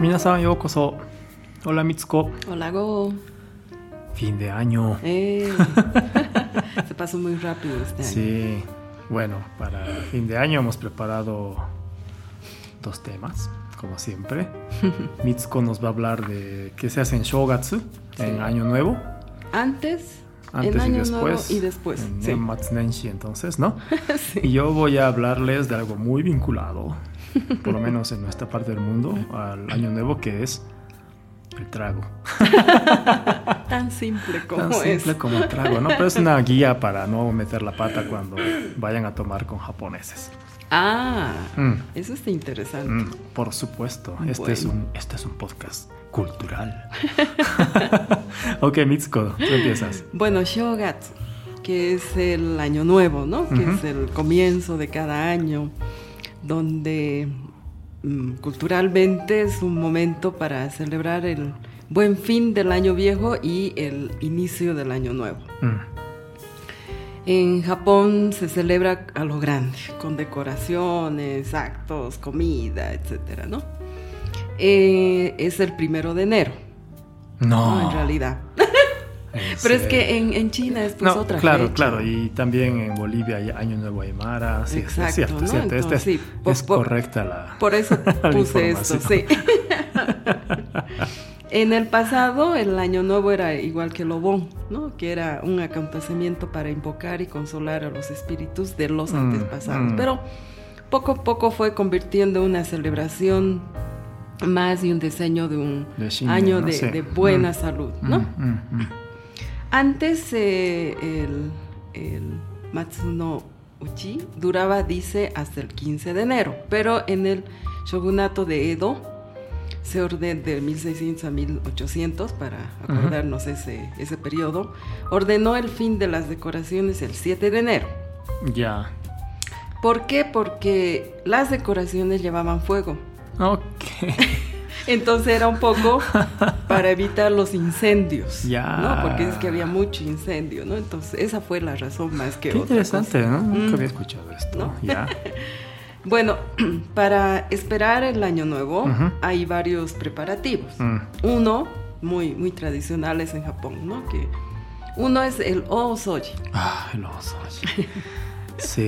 Minasan yokoso. Hola Mitsuko. Hola Go. Fin de año. Eh, se pasó muy rápido este año. Sí. Bueno, para fin de año hemos preparado dos temas, como siempre. Mitsuko nos va a hablar de qué se hace en Shogatsu, en Año Nuevo. Antes, Antes en y después. Y después. En sí. Entonces, ¿no? Sí. Y yo voy a hablarles de algo muy vinculado, por lo menos en nuestra parte del mundo, al Año Nuevo, que es el trago. Tan simple como Tan simple es. como el trago, ¿no? Pero es una guía para no meter la pata cuando vayan a tomar con japoneses. Ah, Mm, eso está interesante. mm, por supuesto, este, es Bueno. un, este es un podcast cultural. ok, Mitsuko, tú empiezas. Bueno, Shogatsu, que es el año nuevo, ¿no? Que Ujú. es el comienzo de cada año, donde mm, culturalmente es un momento para celebrar el buen fin del año viejo y el inicio del año nuevo. Mm, En Japón se celebra a lo grande, con decoraciones, actos, comida, etcétera, ¿no? Eh, es el primero de enero, No, ¿no? En realidad. ¿En Pero es que en, en China es pues No, otra claro, fecha. claro, y también en Bolivia hay Año Nuevo Aymara, sí, Exacto, es cierto, ¿no? es cierto, Entonces, este sí, es correcta la... Por eso la puse esto, sí. en el pasado, el año nuevo era igual que el Obón, ¿no? Que era un acontecimiento para invocar y consolar a los espíritus de los Mm, antepasados. mm. Pero poco a poco fue convirtiendo una celebración más y un diseño de un De año ¿no? de, Sí. de buena Mm. salud, ¿no? Antes eh, el, el Matsuno Uchi duraba, dice, hasta el 15 de enero, pero en el shogunato de Edo se ordenó de 1600 a 1800, para acordarnos ese, ese periodo, ordenó el fin de las decoraciones el 7 de enero. Ya. ¿Por qué? Porque las decoraciones llevaban fuego. Ok. Entonces era un poco para evitar los incendios, Ya. ¿no? Porque es que había mucho incendio, ¿no? Entonces esa fue la razón más que Qué otra interesante, cosa. ¿no? Nunca Mm. había escuchado esto. ¿No? Ya. Bueno, para esperar el año nuevo hay varios preparativos. Mm, Uno, muy, muy tradicionales en Japón, ¿no? Que uno es el osoji, Ah, el oso. Sí.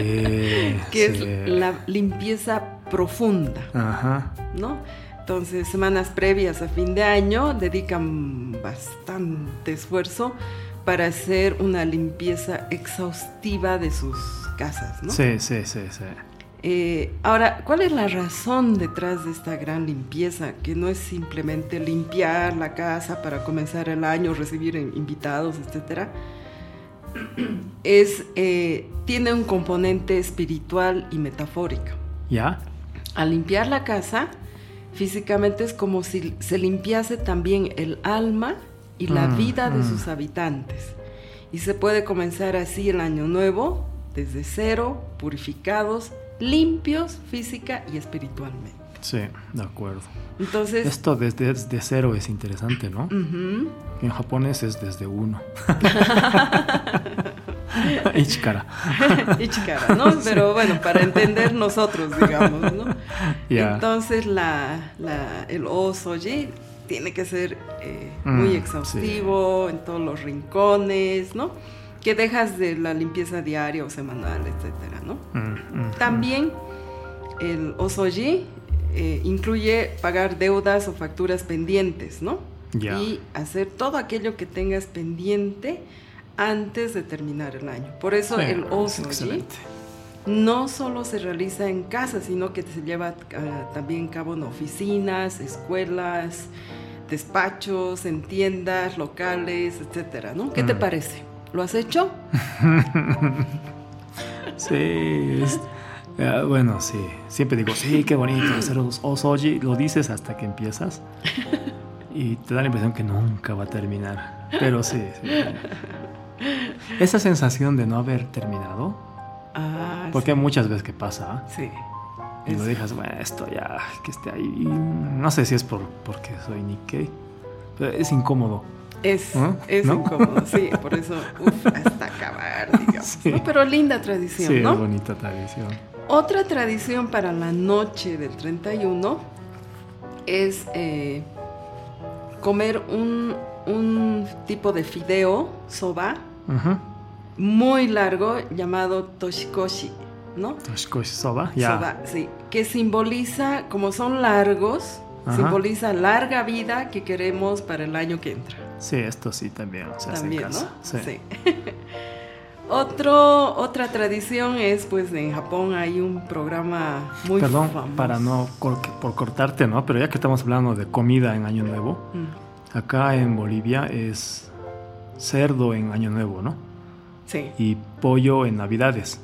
que sí. es la limpieza profunda. Ajá. ¿no? Entonces, semanas previas a fin de año dedican bastante esfuerzo para hacer una limpieza exhaustiva de sus casas, ¿no? Sí, sí, sí, sí. Eh, ahora, ¿cuál es la razón detrás de esta gran limpieza? Que no es simplemente limpiar la casa para comenzar el año, recibir in- invitados, etcétera. Es, eh, tiene un componente espiritual y metafórico. ¿Ya? Al limpiar la casa, físicamente es como si se limpiase también el alma y la Mm, vida de mm. sus habitantes. Y se puede comenzar así el año nuevo, desde cero, purificados, limpios física y espiritualmente. Sí, de acuerdo. Entonces, Esto desde, desde cero es interesante, ¿no? En japonés es desde uno. Ichikara. y chicara, ¿no? Pero bueno, para entender nosotros, digamos, ¿no? Entonces la, la- el tiene que ser eh, Mm, muy exhaustivo en todos los rincones, ¿no? Que dejas de la limpieza diaria o semanal, etcétera, ¿no? Mm, mm, También el osoji eh, incluye pagar deudas o facturas pendientes, ¿no? Y hacer todo aquello que tengas pendiente antes de terminar el año. Por eso Sí, el osoji. No solo se realiza en casa, sino que se lleva ah, también a cabo en oficinas, escuelas, despachos, en tiendas locales, etcétera, ¿no? ¿Qué te Mm. parece? ¿Lo has hecho? Sí, es- ah, bueno, sí. Siempre digo, sí, qué bonito hacer os- osoji. Lo dices hasta que empiezas. Y te da la impresión que nunca va a terminar. Pero sí, sí. Esa sensación de no haber terminado, Ah, porque hay muchas veces que pasa, sí. y lo dejas, bueno, esto ya, que esté ahí. No sé si es por, porque soy Nikkei, pero es incómodo. Es, ¿No? es ¿No? incómodo, sí, por eso, uf, hasta acabar, digamos. Sí. ¿no? Pero linda tradición, Sí, ¿no? es bonita tradición. Otra tradición para la noche del 31 es eh, comer un, un tipo de fideo, soba, Ujú. Muy largo llamado toshikoshi, ¿no? Toshikoshi soba, ya. Soba, sí, que simboliza, como son largos, Ajá. simboliza larga vida que queremos para el año que entra. Sí, esto sí también se hace También, en casa. ¿no? Sí. Otro, otra tradición es, pues, en Japón hay un programa muy Perdón, famoso. para no cor- por cortarte, ¿no? Pero ya que estamos hablando de comida en Año Nuevo, Mm, acá en Bolivia es cerdo en Año Nuevo, ¿no? Sí, Y pollo en Navidades,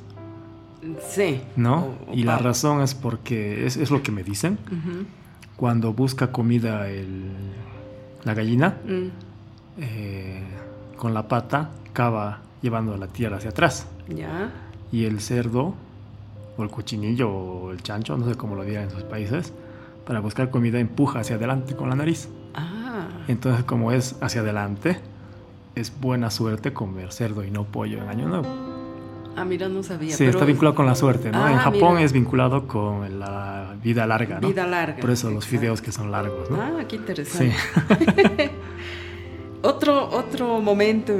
sí. ¿no? O- o y la razón es porque es, es lo que me dicen. Cuando busca comida el- la gallina, Mm, eh, con la pata cava llevando la tierra hacia atrás. Ya. Y el cerdo, o el cochinillo, o el chancho, no sé cómo lo digan en sus países, para buscar comida empuja hacia adelante con la nariz. Ah, Entonces, como es hacia adelante, es buena suerte comer cerdo y no pollo en Año Nuevo. ah, mira, no sabía. Sí, pero está vinculado con la suerte, ¿no? Ah, en Japón mira. es vinculado con la vida larga, ¿no? Vida larga. Por eso los exacto. fideos que son largos, ¿no? Ah, qué sí. interesante. Otro, otro momento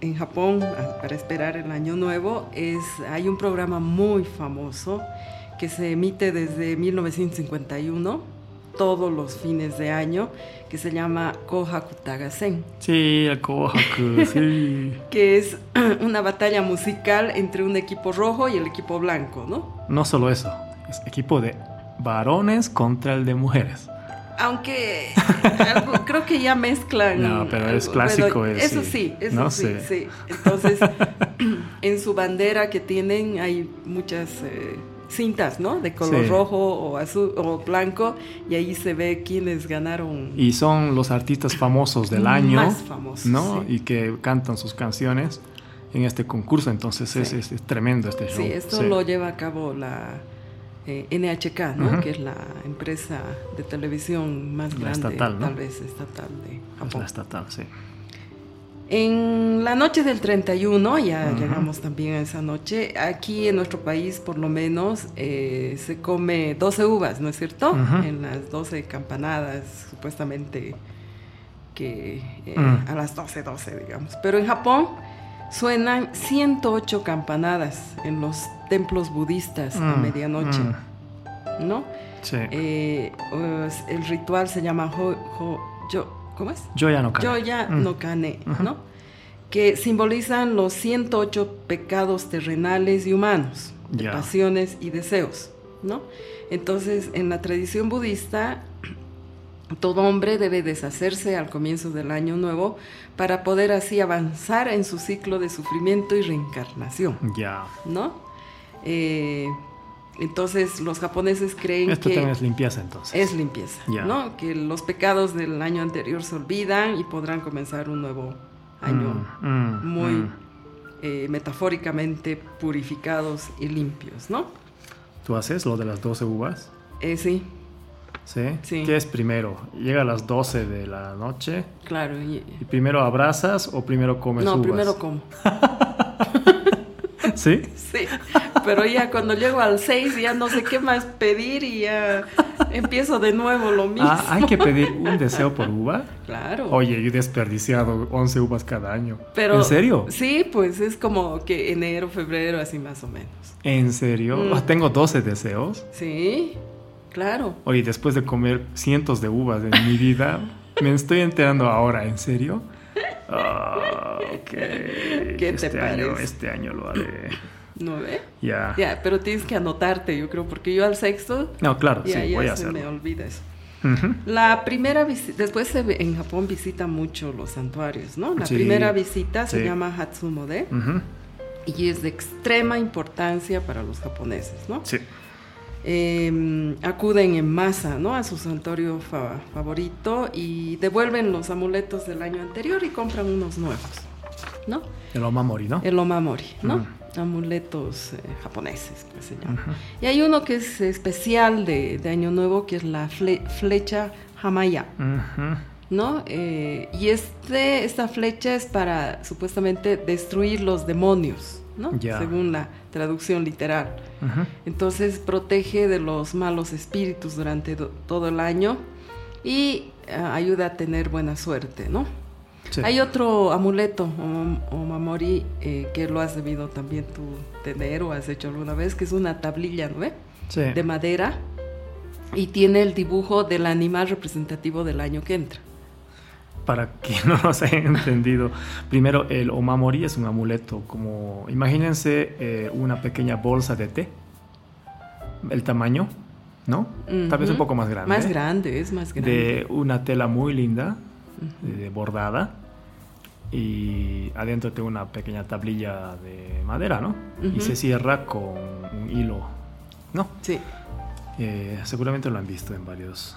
en Japón para esperar el año nuevo es, hay un programa muy famoso que se emite desde 1951, todos los fines de año, que se llama Kohaku Tagasen, Sí, el Kohaku, sí. que es una batalla musical entre un equipo rojo y el equipo blanco, ¿no? No solo eso, es equipo de varones contra el de mujeres. Aunque algo- creo que ya mezclan. No, pero es clásico Bueno, ese, Eso sí, eso ¿no? sí, Sí. sí. Entonces, en su bandera que tienen hay muchas eh, cintas, ¿no? De color Sí. rojo o azul o blanco y ahí se ve quiénes ganaron. Y son los artistas famosos del año, Más famosos, ¿no? sí. Y que cantan sus canciones en este concurso. Entonces es, Sí. es- es tremendo este show. Sí, esto lo lleva a cabo la eh, NHK, ¿no? Ujú. Que es la empresa de televisión más La grande, estatal, ¿no? tal vez estatal de Es Japón. la estatal, sí. En la noche del 31, ya Ujú. llegamos también a esa noche, aquí en nuestro país por lo menos eh, se come 12 uvas, ¿no es cierto? Ujú. En las 12 campanadas, supuestamente que eh, Mm. a las 12, 12, digamos. Pero en Japón suenan 108 campanadas en los templos budistas a Mm, medianoche, mm, ¿no? sí. Eh, pues, el ritual se llama ho, ho- yo, ¿cómo es? Yo ya no. Yoya Mm. no Kane, Ujú. ¿no? Que simbolizan los 108 pecados terrenales y humanos, de pasiones y deseos, ¿no? Entonces, en la tradición budista, todo hombre debe deshacerse al comienzo del año nuevo para poder así avanzar en su ciclo de sufrimiento y reencarnación, Ya. ¿no? Eh, entonces, los japoneses creen Esto que también es limpieza entonces. es limpieza. ¿no? Que los pecados del año anterior se olvidan y podrán comenzar un nuevo año Mm, mm, muy mm. eh, metafóricamente purificados y limpios, ¿no? ¿Tú haces lo de las 12 uvas? Eh, sí, ¿Sí? Sí. ¿Qué es primero? ¿Llega a las 12 de la noche? claro. y- ¿Y primero abrazas o primero comes no, uvas? primero como. ¿Sí? Sí, pero ya cuando llego al 6 ya no sé qué más pedir y ya empiezo de nuevo lo mismo. Ah, hay que pedir un deseo por uva. Claro. Oye, yo he desperdiciado 11 uvas cada año. pero, ¿En serio? Sí, pues es como que enero, febrero, así más o menos. ¿En serio? Mm. Ah, Tengo 12 deseos. Sí, claro. Oye, después de comer cientos de uvas en mi vida, me estoy enterando ahora, ¿en serio? Ah, ok. ¿Qué te este Año, parece? este año lo haré. ¿No ve? Ya. Ya, pero tienes que anotarte, yo creo, porque yo al sexto No, claro, ya, sí, ya voy a se me hacerlo. olvida eso. La primera visita, después se ve- en Japón visita mucho los santuarios, ¿no? La Sí, primera visita se llama Hatsumode Ujú. y es de extrema importancia para los japoneses, ¿no? Sí. Eh, acuden en masa, ¿no? A su santuario fa- favorito y devuelven los amuletos del año anterior y compran unos nuevos, ¿no? El omamori, ¿no? El omamori, ¿no? Mm. Amuletos eh, japoneses, pues se llama. Y hay uno que es especial de, de Año Nuevo, que es la fle- flecha Hamaya. ¿no? Eh, y este, esta flecha es para supuestamente destruir los demonios, ¿no? Según la traducción literal. Entonces protege de los malos espíritus durante do- todo el año y eh, ayuda a tener buena suerte, ¿no? Sí. Hay otro amuleto o, o mamori eh, que lo has debido también tú tener o has hecho alguna vez, que es una tablilla, ¿no? Sí. De madera y tiene el dibujo del animal representativo del año que entra. Para quien no nos haya entendido, primero el omamori es un amuleto, como imagínense eh, una pequeña bolsa de té, el tamaño, ¿no? Tal vez un poco más grande. Más grande, es más grande. De una tela muy linda, eh, bordada, y adentro tiene una pequeña tablilla de madera, ¿no? Y se cierra con un hilo, ¿no? Sí. Eh, seguramente lo han visto en varios,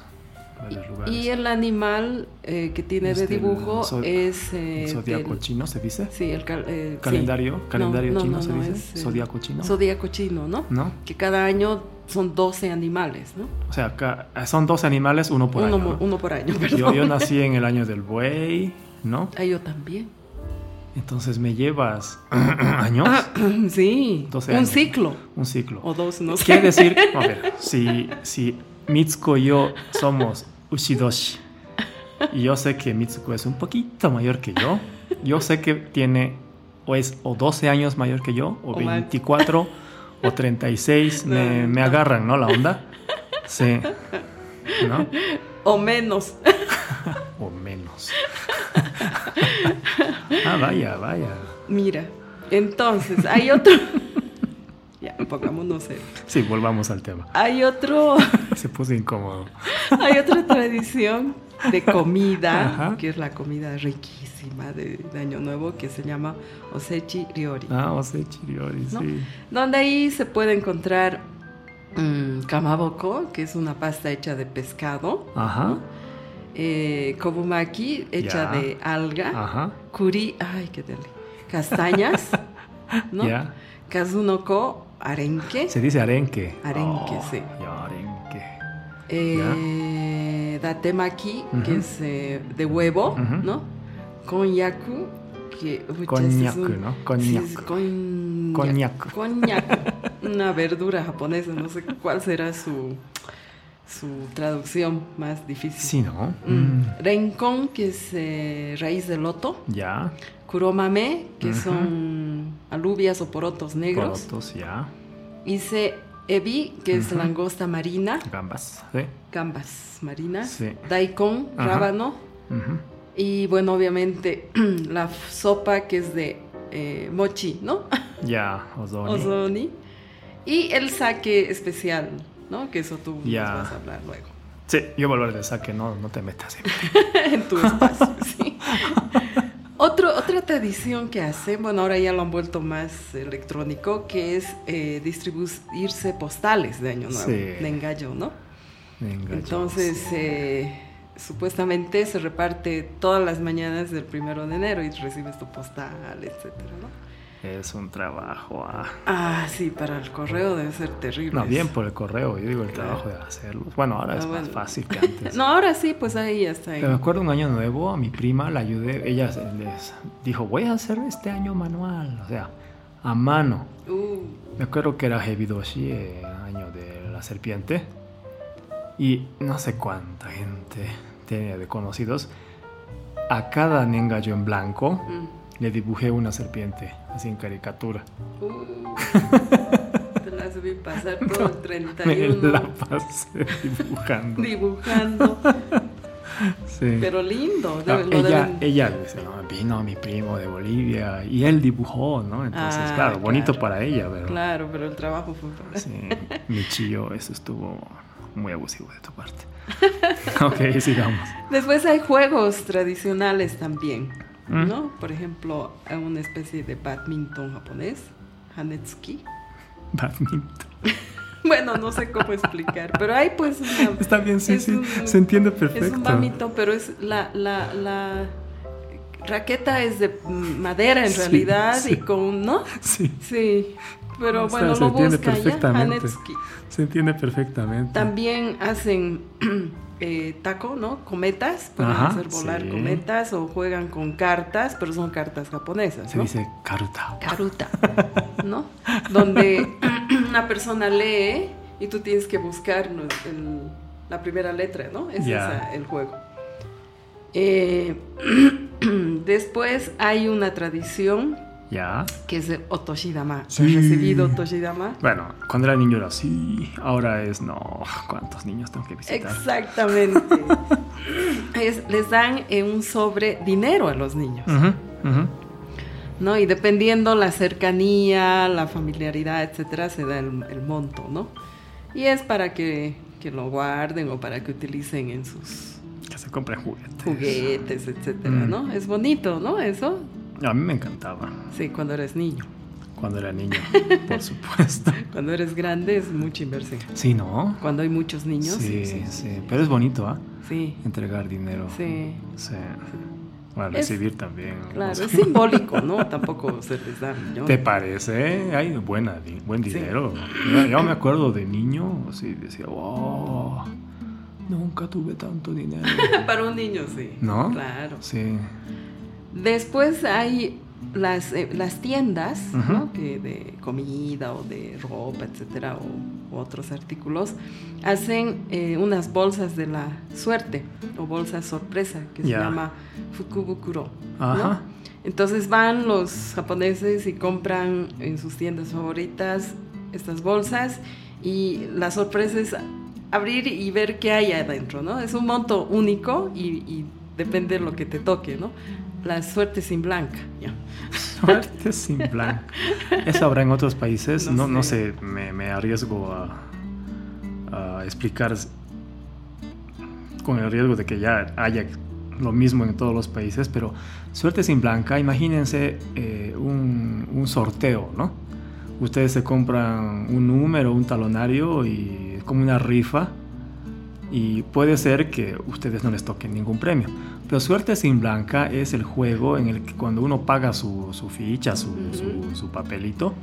lugares. Y el animal eh, que tiene de Este, dibujo es... eh, El zodiaco chino, ¿se dice? Sí, el cal- eh, sí. Calendario, calendario No, no, chino no, se no, dice. es, Zodiaco chino. Zodíaco chino, ¿no? ¿No? Que cada año son 12 animales, ¿no? O sea, son dos animales, uno por uno, año. uno por año, perdón. Yo, yo nací en el año del buey, ¿no? Ah, yo también. Entonces me llevas años, Ah, sí, 12 un ciclo. un ciclo. O dos, no sé. Quiere decir, a ver, si, si Mitsuko y yo somos Ushidoshi, y yo sé que Mitsuko es un poquito mayor que yo, yo sé que tiene o es o 12 años mayor que yo, o O más. 24, o 36, me, No, me no. agarran, ¿no? La onda. Sí. ¿No? O menos. O menos. ah, vaya, vaya. Mira, entonces, hay otro... pongámonos serios. Sí, volvamos al tema. Hay otro... Se puso incómodo. Hay otra tradición de comida, Ajá. que es la comida riquísima de, de Año Nuevo, que se llama Osechi Ryori. Ah, Ose Chiriori, ¿no? sí. Donde ahí se puede encontrar mm, kamaboko, que es una pasta hecha de pescado, Ajá. eh, kobumaki, hecha de alga, Ajá. kuri, ay, qué deli, castañas, ¿no? Ya. Kazunoko, arenque, Se dice arenque. Arenque, Oh, sí. Ya, arenque. eh, datemaki, que es eh, de huevo. ¿no? Konyaku, que... Konyaku, un- ¿no? Konyaku. Konyaku. Konyaku. Una verdura japonesa, no sé cuál será su, su traducción más difícil. Sí, ¿no? Mm. Mm. Rencón, que es eh, raíz de loto. Ya. Kuromame, que son alubias o porotos negros. Porotos, ya. Hice ebi, que es langosta marina. Gambas. Sí. Gambas marinas. Sí. Daikon, Ajá. rábano. Ujú. Y bueno, obviamente la sopa que es de eh, mochi, ¿no? Ya, ozoni. Ozoni. Y el sake especial, ¿no? Que eso tú Ya. nos vas a hablar luego. Sí, yo voy a hablar de saque, no, no te metas. en- en tu espacio, sí. Otro, otra tradición que hacen, bueno, ahora ya lo han vuelto más electrónico, que es eh, distribuirse postales de Año Nuevo, Sí. de engaño, ¿no? Entonces, sí. eh, supuestamente se reparte todas las mañanas del primero de enero y recibes tu postal, etcétera, ¿no? Es un trabajo. ah. Ah, sí, para el correo debe ser terrible. No, bien por el correo, yo digo el trabajo de hacerlo. Bueno, ahora Ah, es bueno. más fácil que antes. No, ahora sí, pues ahí ya está. ahí. Pero me acuerdo un año nuevo, a mi prima la ayudé, ella les dijo, voy a hacer este año manual, o sea, a mano. Uh, Me acuerdo que era Hebidoshi, eh, año de la serpiente, y no sé cuánta gente tenía de conocidos. A cada nengayo en blanco mm, le dibujé una serpiente, así en caricatura. uh. Te las vi pasar todo el Me 31 la pasé dibujando. dibujando. Sí. Pero lindo. No, lo ella, deben- ella dice, no, vino mi primo de Bolivia y él dibujó, ¿no? Entonces, Ah, claro, bonito claro. para ella, pero Claro, pero el trabajo fue para... sí, mi chillo, eso estuvo muy abusivo de tu parte. ok, sigamos. Después hay juegos tradicionales también, Mm. ¿no? Por ejemplo, una especie de badminton japonés, Hanetsuki. Badminton. Bueno, no sé cómo explicar, pero hay pues una... Está bien, sí, es sí, un- se entiende Es perfecto. un badminton, pero es la, la, la raqueta es de madera en Sí, realidad sí. y con, ¿no? Sí, Sí, pero O sea, bueno, se lo entiende busca ya, perfectamente. Hanetsuki. se entiende perfectamente. También hacen eh, taco, ¿no? Cometas, pueden Ajá, hacer volar sí. cometas o juegan con cartas, pero son cartas japonesas, Se dice karuta. Karuta, ¿no? Donde una persona lee y tú tienes que buscar ¿no? el, la primera letra, ¿no? Es Ya. esa, el juego. Eh, después hay una tradición Ya. que es el Otoshidama. Sí. ¿Has recibido Otoshidama? Bueno, cuando era niño era así, ahora es no. ¿Cuántos niños tengo que visitar? Exactamente. Es- les dan eh, un sobre dinero a los niños. ¿no? Y dependiendo la cercanía, la familiaridad, etcétera, se da el, el monto, ¿no? Y es para que, que lo guarden o para que utilicen en sus Que se compren juguetes. juguetes, etcétera, Mm. ¿no? Es bonito, ¿no? Eso, A mí me encantaba sí, cuando eres niño. cuando era niño, por supuesto. Cuando eres grande es mucha inversión. Sí, ¿no? Cuando hay muchos niños, Sí, sí, Pero es bonito, ¿ah? sí, Entregar dinero. sí. Sí. Bueno, Es- recibir también. Claro, es simbólico, ¿no? Tampoco se les da millones. ¿Te parece? Hay buena, buen Sí. dinero. Yo, yo me acuerdo de niño, así decía, wow, nunca tuve tanto dinero. Para un niño, sí. ¿No? Claro. Sí. Después hay las, eh, las tiendas. ¿no? Que de comida o de ropa, etcétera, o, otros artículos, hacen eh, unas bolsas de la suerte o bolsas sorpresa que se llama fukubukuro. ¿no? Entonces van los japoneses y compran en sus tiendas favoritas estas bolsas y la sorpresa es abrir y ver qué hay adentro, ¿no? Es un monto único y, y depende de lo que te toque, ¿no? La suerte sin blanca, ya. Suerte sin blanco. ¿Eso habrá en otros países? No No, no sé. sé, me, me arriesgo a, a explicar con el riesgo de que ya haya lo mismo en todos los países, pero suerte sin blanca, imagínense eh, un, un sorteo, ¿no? Ustedes se compran un número, un talonario y es como una rifa y puede ser que ustedes no les toquen ningún premio. Pero suerte sin blanca es el juego en el que cuando uno paga su, su ficha, su, su- papelito,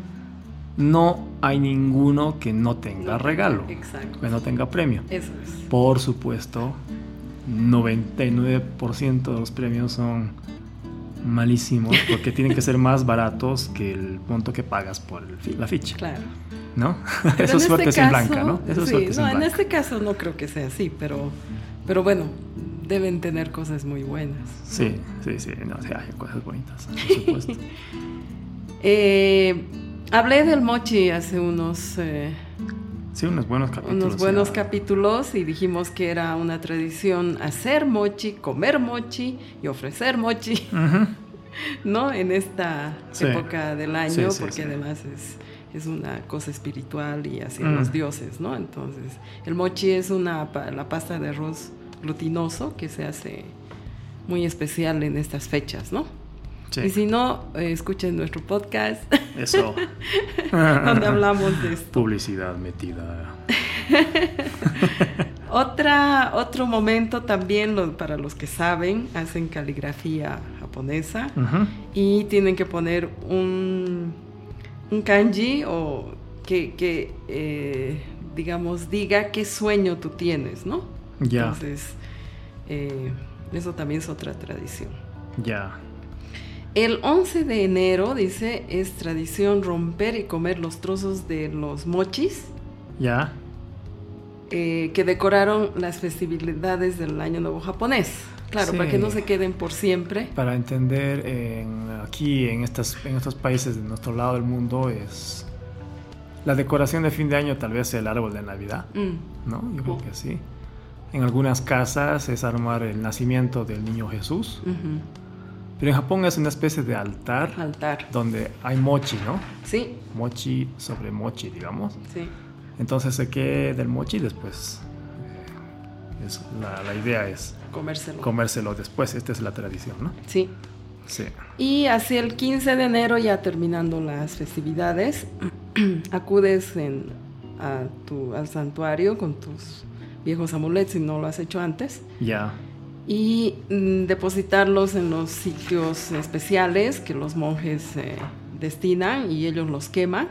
no hay ninguno que no tenga regalo, Exacto. que no tenga premio. Eso es. Por supuesto, 99% de los premios son malísimos porque tienen que ser más baratos que el monto que pagas por el la ficha, Claro. ¿No? Pero Eso es suerte este sin caso- blanca, ¿no? Eso es sí, suerte no, en blanca. este caso no creo que sea así, pero, pero bueno, deben tener cosas muy buenas. Sí, sí, sí, no, sí, hay cosas bonitas, por supuesto. Eh, hablé del mochi hace unos, eh, Sí, unos buenos capítulos. unos buenos ya. capítulos y dijimos que era una tradición hacer mochi, comer mochi y ofrecer mochi. ¿no? En esta Sí. época del año, Sí, sí, porque además es, es una cosa espiritual y hacia Mm. los dioses, ¿no? Entonces, el mochi es una, la pasta de arroz glutinoso que se hace muy especial en estas fechas, ¿no? Sí, Y si no, eh, escuchen nuestro podcast eso. donde hablamos de esto. Publicidad metida. Otra, otro momento también, lo- para los que saben, hacen caligrafía japonesa y tienen que poner un, un kanji o que, que, eh, digamos, diga qué sueño tú tienes, ¿no? Ya, Entonces, eh, eso también es otra tradición. ya. El 11 de enero, dice, es tradición romper y comer los trozos de los mochis Ya. Eh, que decoraron las festividades del Año Nuevo japonés. Claro, Sí. para que no se queden por siempre. Para entender, en- aquí en, estas, en estos países de nuestro lado del mundo es la decoración de fin de año tal vez el árbol de Navidad, Mm, ¿no? Yo creo Oh. que sí. En algunas casas es armar el nacimiento del niño Jesús, ujú. pero en Japón es una especie de altar Altar. donde hay mochi, ¿no? Sí, Mochi sobre mochi, digamos. sí. Entonces se queda el mochi después. eh, es- la, la idea es Comérselo. comérselo después. Esta es la tradición, ¿no? sí. Sí. Y hacia el 15 de enero, ya terminando las festividades, acudes en- a tu, al santuario con tus viejos amuletos, si no lo has hecho antes, Ya. y mm, depositarlos en los sitios especiales que los monjes eh, destinan y ellos los queman.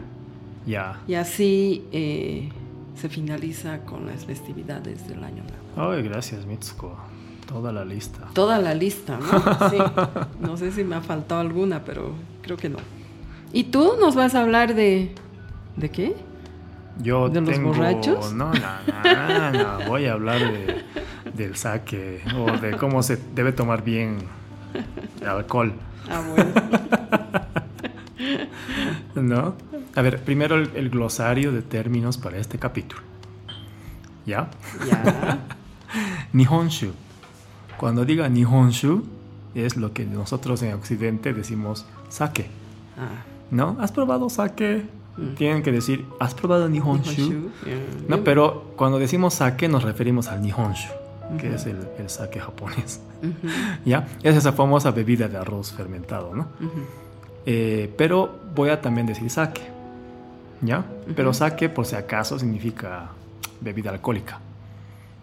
Ya. Y así eh, se finaliza con las festividades del año nuevo. Ay, gracias, Mitsuko. Toda la lista. Toda la lista, ¿no? Sí. No sé si me ha faltado alguna, pero creo que no. ¿Y tú nos vas a hablar de... ¿De qué? Yo ¿De los borrachos? No, no, no, no, Voy a hablar de- del saque o de cómo se debe tomar bien el alcohol, Ah, bueno. ¿no? A ver, primero el, el glosario de términos para este capítulo. ¿Ya? ya. Nihonshu. Cuando diga Nihonshu, es lo que nosotros en Occidente decimos sake, Ah. ¿no? ¿Has probado sake? Mm. Tienen que decir, ¿has probado Nihonshu? Nihonshu. No, pero cuando decimos sake nos referimos al Nihonshu, que Ujú. es el, el sake japonés. Ujú, ¿Ya? Es esa famosa bebida de arroz fermentado, ¿no? Eh, pero voy a también decir sake. ¿Ya? Pero sake, por si acaso, significa bebida alcohólica,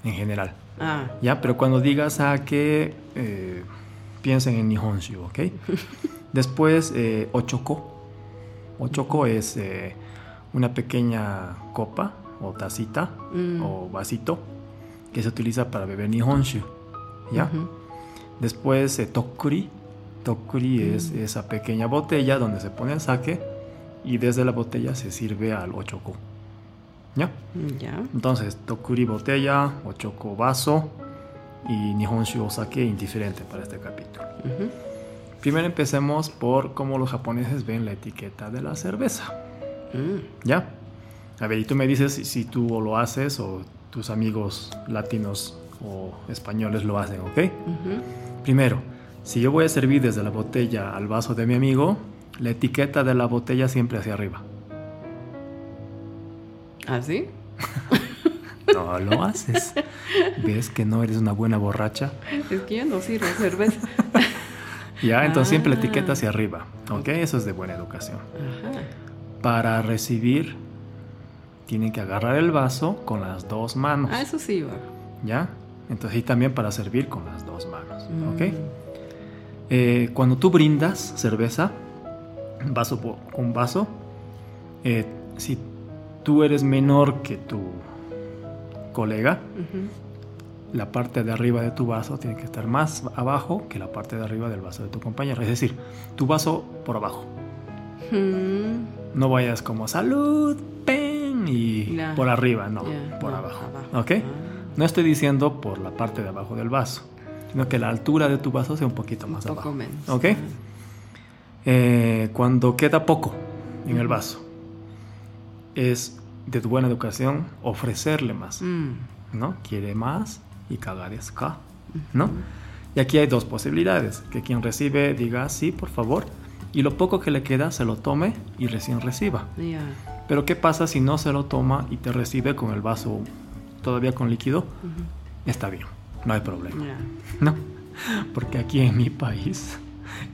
en general. Ah, ¿Ya? Pero cuando digas sake, eh, piensen en Nihonshu, ¿ok? Después, eh, ochoko. Ochoko es eh, una pequeña copa o tacita Mm. o vasito que se utiliza para beber Nihonshu, ¿ya? Después, eh, tokuri. Tokuri es Mm. esa pequeña botella donde se pone el sake y desde la botella se sirve al ochoko, ¿ya? Ya. Entonces, Tokuri botella, Ochoko vaso y Nihonshu o sake indiferente para este capítulo. Ujú. Primero empecemos por cómo los japoneses ven la etiqueta de la cerveza. Mm. ¿Ya? A ver, y tú me dices si, tú lo haces o tus amigos latinos o españoles lo hacen, ¿ok? Ujú. Primero, si yo voy a servir desde la botella al vaso de mi amigo, la etiqueta de la botella siempre hacia arriba. ¿Ah, sí? No lo haces. ¿Ves que no eres una buena borracha? Es que yo no sirvo cerveza. Ya, entonces siempre la Ah. etiqueta hacia arriba. ¿Ok? Eso es de buena educación. Ajá. Para recibir, tienen que agarrar el vaso con las dos manos. Ah, eso sí va. ¿Ya? Entonces, y también para servir con las dos manos. ¿Ok? Mm. Eh, cuando tú brindas cerveza, vaso por un vaso, eh, si tú eres menor que tu colega, la parte de arriba de tu vaso tiene que estar más abajo que la parte de arriba del vaso de tu compañero. Es decir, tu vaso por abajo. Mm. No vayas como salud, pen y por arriba, no, por no, abajo. abajo. ¿Ok? Ah. No estoy diciendo por la parte de abajo del vaso, sino que la altura de tu vaso sea un poquito más Un poco abajo. menos. ¿Ok? Ah. Eh, cuando queda poco en el vaso, es de tu buena educación ofrecerle más, Mm. ¿no? Quiere más y cagarezca, ¿no? Y aquí hay dos posibilidades, que quien recibe diga sí, por favor, y lo poco que le queda se lo tome y recién reciba. Ya. Pero ¿qué pasa si no se lo toma y te recibe con el vaso todavía con líquido? Ujú. Está bien, no hay problema. Ya. No, porque aquí en mi país,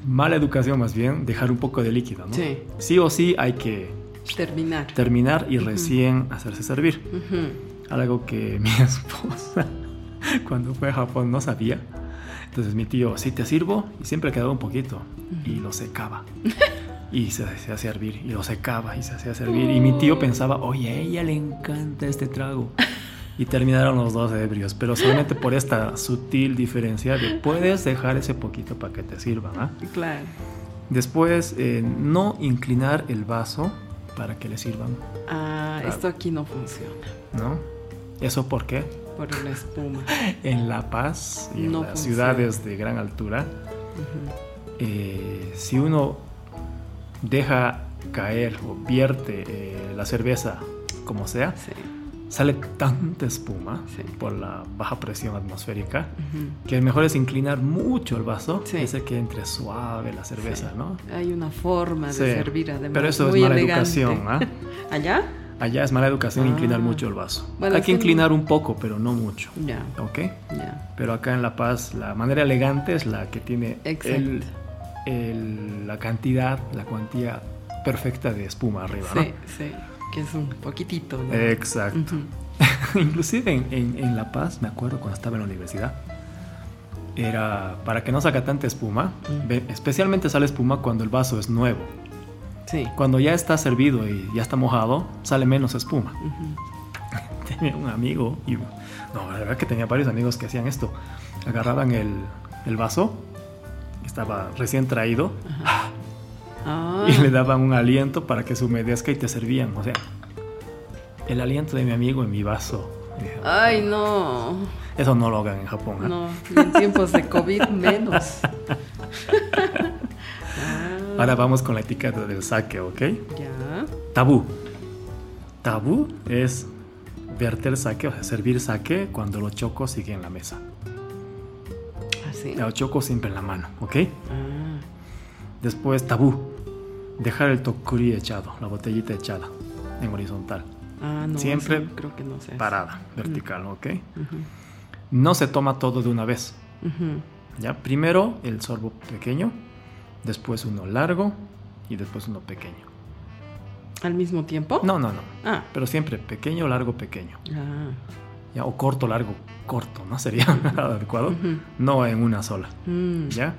mala educación más bien, dejar un poco de líquido, ¿no? Sí. Sí o sí hay que Terminar. terminar y recién hacerse servir. Algo que mi esposa, cuando fue a Japón, no sabía. Entonces mi tío, sí te sirvo, y siempre quedaba un poquito, y lo secaba. Y se hacía servir, y lo secaba, y se hacía servir. Y mi tío pensaba, oye, a ella le encanta este trago. Y terminaron los dos ebrios, pero solamente por esta sutil diferencia de puedes dejar ese poquito para que te sirva, ¿ah? Claro. Después, eh, no inclinar el vaso para que le sirvan, Ah, Claro. esto aquí no funciona. ¿no? ¿Eso por qué? Por la espuma. En La Paz y en las funciona. ciudades de gran altura, eh, si uno deja caer o vierte eh, la cerveza como sea, Sí. Sale tanta espuma Sí. por la baja presión atmosférica que el mejor es inclinar mucho el vaso Sí. y hacer que entre suave la cerveza, Sí. ¿no? Hay una forma de servir además. Pero eso muy es mala elegante. educación, ¿ah? ¿Allá? Allá es mala educación Ah. inclinar mucho el vaso. Bueno, Hay que inclinar un poco, pero no mucho, Ya, ¿ok? ya. Pero acá en La Paz la manera elegante es la que tiene el, la cantidad, la cuantía perfecta de espuma arriba, Sí, sí. Que es un poquitito. ¿no? Exacto. Ujú. Inclusive en, en- en La Paz, me acuerdo cuando estaba en la universidad, era para que no saca tanta espuma, Mm. ve- especialmente sale espuma cuando el vaso es nuevo. Sí. Cuando ya está servido y ya está mojado, sale menos espuma. Ujú. tenía un amigo, y no, la verdad que tenía varios amigos que hacían esto. Agarraban el, el vaso, estaba recién traído, Ah, y le daban un aliento para que se humedezca y te servían. O sea, el aliento de mi amigo en mi vaso. Ay, no. Eso no lo hagan en Japón. ¿eh? No, y en tiempos de COVID menos. Ah, Ahora vamos con la etiqueta del sake, ¿ok? Ya. Tabú. Tabú es verter sake, o sea, servir sake cuando los chocos siguen en la mesa. Así. Los chocos siempre en la mano, ¿ok? Ah, Después tabú. Dejar el tokuri echado, la botellita echada en horizontal. ah, no. Siempre eso creo que no sé. Parada, vertical, ¿ok? Ujú, No se toma todo de una vez. ¿Ya? Primero el sorbo pequeño, después uno largo y después uno pequeño. ¿Al mismo tiempo? No, no, no. Ah, Pero siempre pequeño, largo, pequeño. ah. ¿Ya? O corto, largo, corto, ¿no? Sería adecuado. No en una sola. Mm, ¿Ya?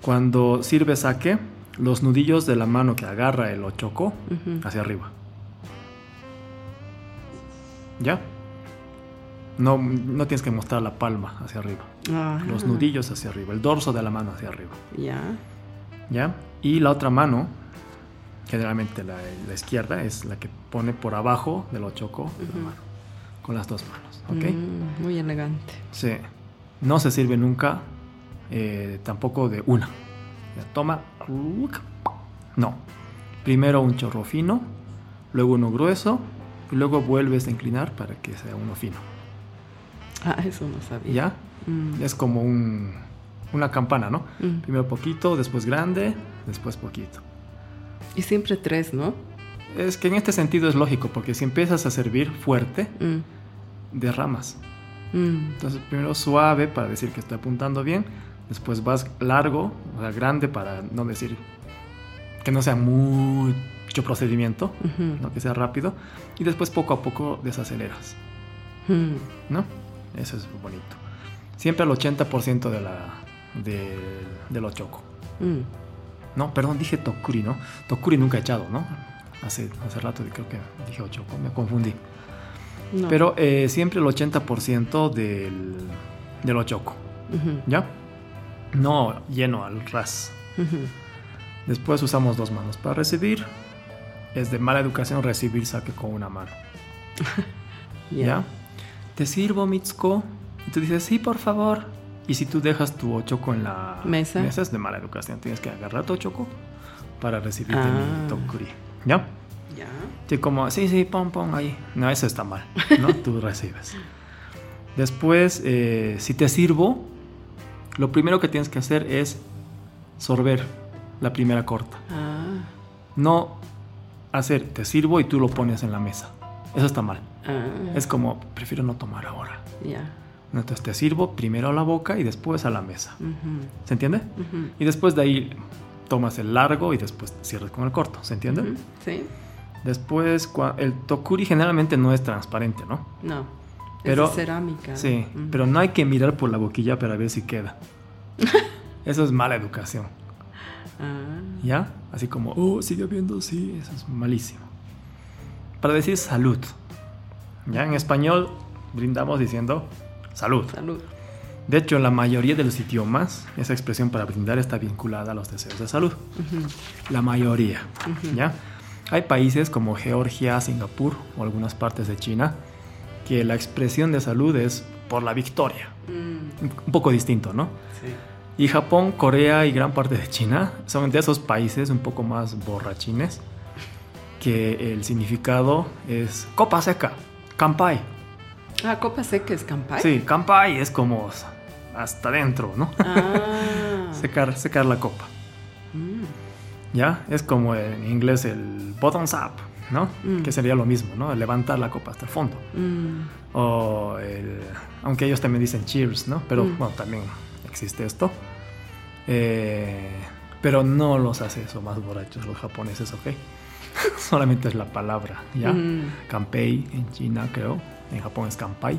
Cuando sirve sake, los nudillos de la mano que agarra el ochoco hacia arriba. ¿Ya? No, no tienes que mostrar la palma hacia arriba. Los nudillos hacia arriba, el dorso de la mano hacia arriba. Ya. ¿Ya? Y la otra mano, generalmente la, la izquierda, es la que pone por abajo del ochoco de la mano. Con las dos manos. ¿Ok? Mm, muy elegante. Sí. No se sirve nunca eh, tampoco de una. Ya, toma. No. Primero un chorro fino, luego uno grueso, y luego vuelves a inclinar para que sea uno fino. Ah, eso no sabía. ¿Ya? Mm, Es como un, una campana, ¿no? mm. Primero poquito, después grande, después poquito. Y siempre tres, ¿no? Es que en este sentido es lógico, porque si empiezas a servir fuerte, Mm, derramas. Entonces primero suave para decir que estoy apuntando bien, después vas largo, o sea, grande para no decir que no sea mucho procedimiento. ¿no? que sea rápido, y después poco a poco desaceleras, ¿no? Eso es bonito. Siempre al 80% de la, de, de lo choco. mm. No, perdón, dije tokuri, ¿no? Tokuri nunca he echado, ¿no? Hace, hace rato creo que dije ochoco, me confundí. No. Pero eh, siempre el 80% del, del ochoco. Ujú, ¿Ya? No lleno al ras. Después usamos dos manos para recibir. Es de mala educación recibir saque con una mano. Ya. ¿Ya? Te sirvo, Mitsuko. Y tú dices, sí, por favor. Y si tú dejas tu ochoco en la Mesa. es de mala educación. Tienes que agarrar tu ochoco para recibir Ah. mi tokuri. ¿Ya? Ya. Sí, como, sí, sí, pon, pon ahí. No, eso está mal. ¿No? Tú recibes. Después, eh, si te sirvo, lo primero que tienes que hacer es sorber la primera corta. Ah, No hacer, te sirvo y tú lo pones en la mesa. Eso está mal. ah. Es como, prefiero no tomar ahora. Ya. Entonces te sirvo primero a la boca y después a la mesa. ¿Se entiende? Y después de ahí tomas el largo y después cierras con el corto. ¿Se entiende? Sí. Después, el tokuri generalmente no es transparente, ¿no? No. Pero- es de cerámica. Sí, Mm. pero no hay que mirar por la boquilla para ver si queda. Eso es mala educación, Ah, ¿ya? Así como, oh, sigue viendo, sí, eso es malísimo. Para decir salud, ¿ya? En español brindamos diciendo salud. salud. De hecho, en la mayoría de los idiomas, esa expresión para brindar está vinculada a los deseos de salud. Ujú, La mayoría, ujú. ¿ya? Hay países como Georgia, Singapur o algunas partes de China que la expresión de salud es por la victoria. Mm, Un poco distinto, ¿no? sí. Y Japón, Corea y gran parte de China son de esos países un poco más borrachines que el significado es copa seca, kampai. Ah, copa seca es campai. Sí, kampai es como hasta adentro, ¿no? Ah. secar, secar la copa. Mm, ¿Ya? Es como en inglés el bottoms up, ¿no? Mm. Que sería lo mismo, ¿no? Levantar la copa hasta el fondo. mm, O el... Aunque ellos también dicen cheers, ¿no? Pero Mm. bueno, también existe esto. Eh, pero no los hace eso más borrachos los japoneses, ¿ok? Solamente es la palabra, ¿ya? mm. Kanpei en China, creo. En Japón es kanpai.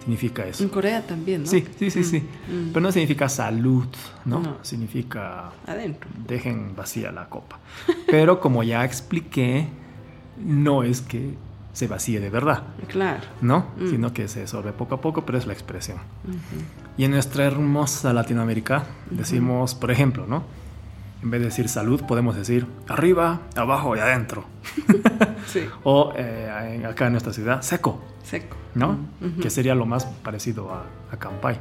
Significa eso. En Corea también, ¿no? Sí, sí, sí, Mm, sí. mm. Pero no significa salud, ¿no? No. Significa Adentro. dejen vacía la copa. Pero como ya expliqué, no es que se vacíe de verdad, Claro. ¿no? Mm. Sino que se sorbe poco a poco, pero es la expresión. Y en nuestra hermosa Latinoamérica decimos, por ejemplo, ¿no? En vez de decir salud, podemos decir arriba, abajo y adentro. Sí. O eh, acá en nuestra ciudad, seco, Seco. ¿no? Que sería lo más parecido a, a Campay.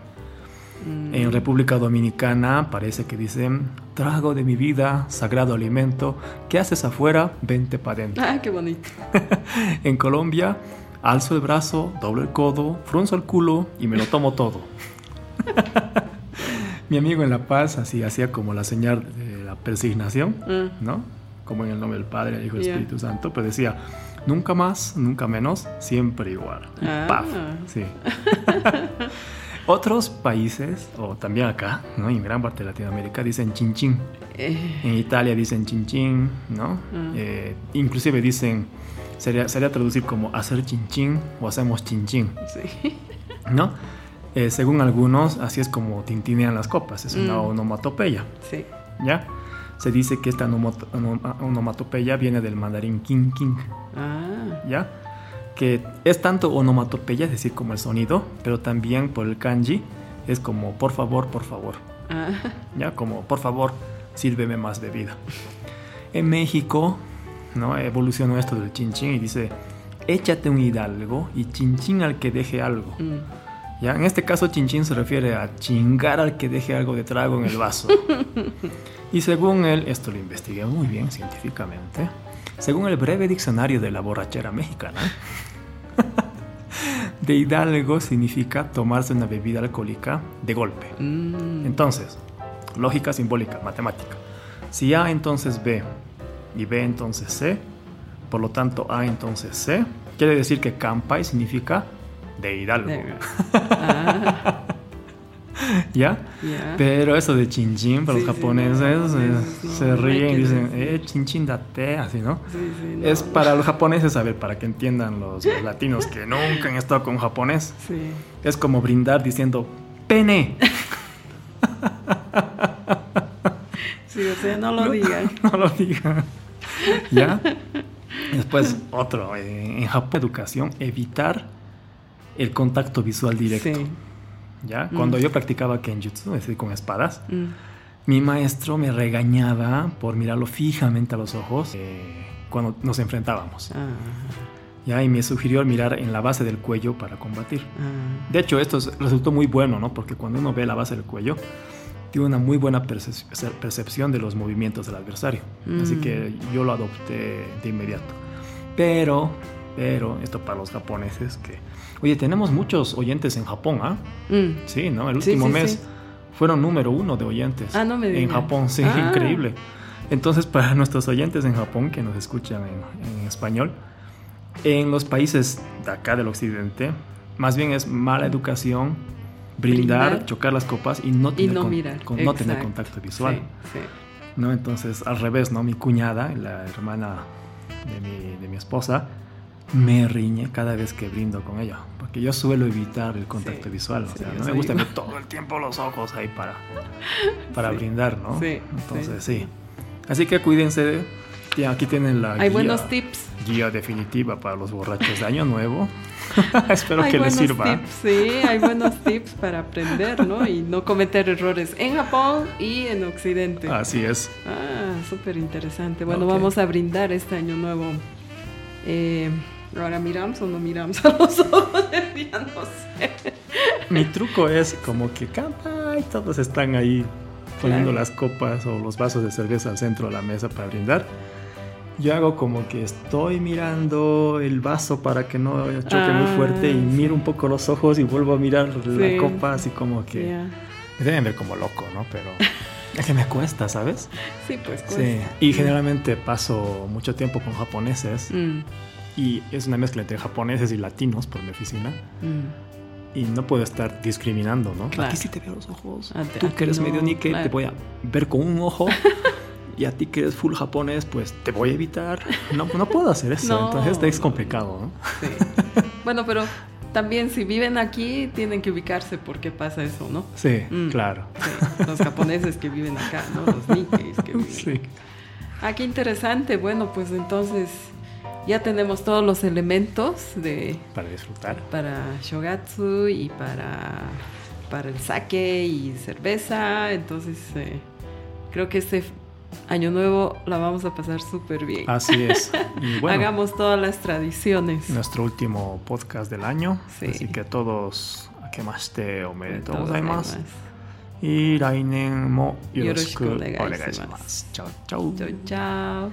Mm. En República Dominicana parece que dicen, trago de mi vida, sagrado alimento, ¿qué haces afuera? Vente para adentro. Ah, qué bonito. En Colombia, alzo el brazo, doblo el codo, frunzo el culo y me lo tomo todo. Mi amigo en La Paz así hacía como la señal de la persignación, Mm. ¿no? Como en el nombre del Padre, del Hijo y. Espíritu Santo, pero decía, nunca más, nunca menos, siempre igual. Ah. ¡paf! Sí. Otros países, o también acá, ¿no? En gran parte de Latinoamérica, dicen chin chin. Eh, En Italia dicen chin chin, ¿no? Mm. Eh, inclusive dicen, sería, sería traducir como hacer chin chin o hacemos chin chin, sí. ¿no? Eh, según algunos, así es como tintinean las copas, es una Mm. onomatopeya, Sí. ¿ya? Se dice que esta onomato- onoma- onomatopeya viene del mandarín king king, Ah. ¿ya? Que es tanto onomatopeya, es decir, como el sonido, pero también por el kanji es como por favor, por favor. Ah. ya como por favor sírveme más bebida en México no evolucionó esto del chin chin y dice échate un hidalgo y chin chin al que deje algo Mm. ya en este caso chin chin se refiere a chingar al que deje algo de trago en el vaso y según él esto lo investigué muy bien científicamente según el breve diccionario de la borrachera mexicana de hidalgo significa tomarse una bebida alcohólica de golpe Mm. entonces, lógica simbólica, matemática. Si A entonces B y B entonces C, por lo tanto A entonces C, quiere decir que Kampai significa de Hidalgo. Ah, ¿Ya? Pero eso de chin chin para Sí, los sí, japoneses no, no, se no ríen y dicen, eh, chin chin date, así, ¿no? Sí, es para los japoneses, a ver, para que entiendan los, los latinos que nunca han estado con un japonés. Sí. Es como brindar diciendo, pene. Sí, o sea, no lo digan. no lo diga. ¿Ya? Después, otro. eh, En Japón, educación, evitar el contacto visual directo. Sí. ¿Ya? Mm. Cuando yo practicaba kenjutsu, es decir, con espadas, Mm. mi maestro me regañaba por mirarlo fijamente a los ojos eh, cuando nos enfrentábamos. Ah, ¿Ya? Y me sugirió mirar en la base del cuello para combatir. ah. De hecho, esto es- resultó muy bueno, ¿no? Porque cuando uno ve la base del cuello, tiene una muy buena perce- percepción de los movimientos del adversario. Así Mm. que yo lo adopté de inmediato. Pero, pero, esto para los japoneses que... Oye, tenemos muchos oyentes en Japón, ¿ah? Mm. Sí, ¿no? El último sí, mes sí. fueron número uno de oyentes. Ah, no me En. Japón, sí, Ah. increíble. Entonces, para nuestros oyentes en Japón que nos escuchan en, en español, en los países de acá del occidente, más bien es mala educación, brindar, Brindar. chocar las copas y no Y tener, no con- mirar. con- no tener Exacto. contacto visual. Sí, sí. ¿no? Entonces, al revés, ¿no? Mi cuñada, la hermana de mi, de mi esposa, me riñe cada vez que brindo con ella, yo suelo evitar el contacto Sí, visual, o sea, no me gusta ver todo el tiempo los ojos ahí para, para Sí. brindar, ¿no? Sí, Entonces, sí. sí. Así que cuídense, aquí tienen la Hay guía, buenos tips. guía definitiva para los borrachos de Año Nuevo. Espero hay que les sirva. tips, sí, hay buenos tips para aprender, ¿no? Y no cometer errores en Japón y en Occidente. Así es. Ah, súper interesante. Bueno, vamos a brindar este año nuevo. Eh, Ahora miramos o no miramos a los ojos, ya no sé. Mi truco es como que campa y todos están ahí poniendo Claro. las copas o los vasos de cerveza al centro de la mesa para brindar. Yo hago como que estoy mirando el vaso para que no choque muy fuerte y Ah, sí. miro un poco los ojos y vuelvo a mirar Sí. la copa así como que Ya. me deben ver como loco, ¿no? Pero es que me cuesta, ¿sabes? Sí, pues. Sí. cuesta. Y generalmente paso mucho tiempo con japoneses Mm, y es una mezcla entre japoneses y latinos por mi oficina. mm. Y no puedo estar discriminando, ¿no? Claro. Aquí sí te veo los ojos. Te- Tú que eres no, medio Nikkei, claro. te voy a ver con un ojo. y a ti que eres full japonés, pues te voy a evitar. No, no puedo hacer eso. No. Entonces es complicado, ¿no? Sí. bueno, pero también si viven aquí tienen que ubicarse por qué pasa eso, ¿no? Sí, Mm. claro. Sí, los japoneses que viven acá, ¿no? Los nikkeis que viven. Sí. Ah, qué interesante. Bueno, pues entonces ya tenemos todos los elementos de para disfrutar. para shogatsu y para para el sake y cerveza. Entonces eh, creo que este año nuevo la vamos a pasar súper bien. Así es. Hagamos todas las tradiciones. nuestro último podcast del año. Así que todos que más te omedeto gozaimasu y lainen mo yoroshiku chao chao. Chao chao.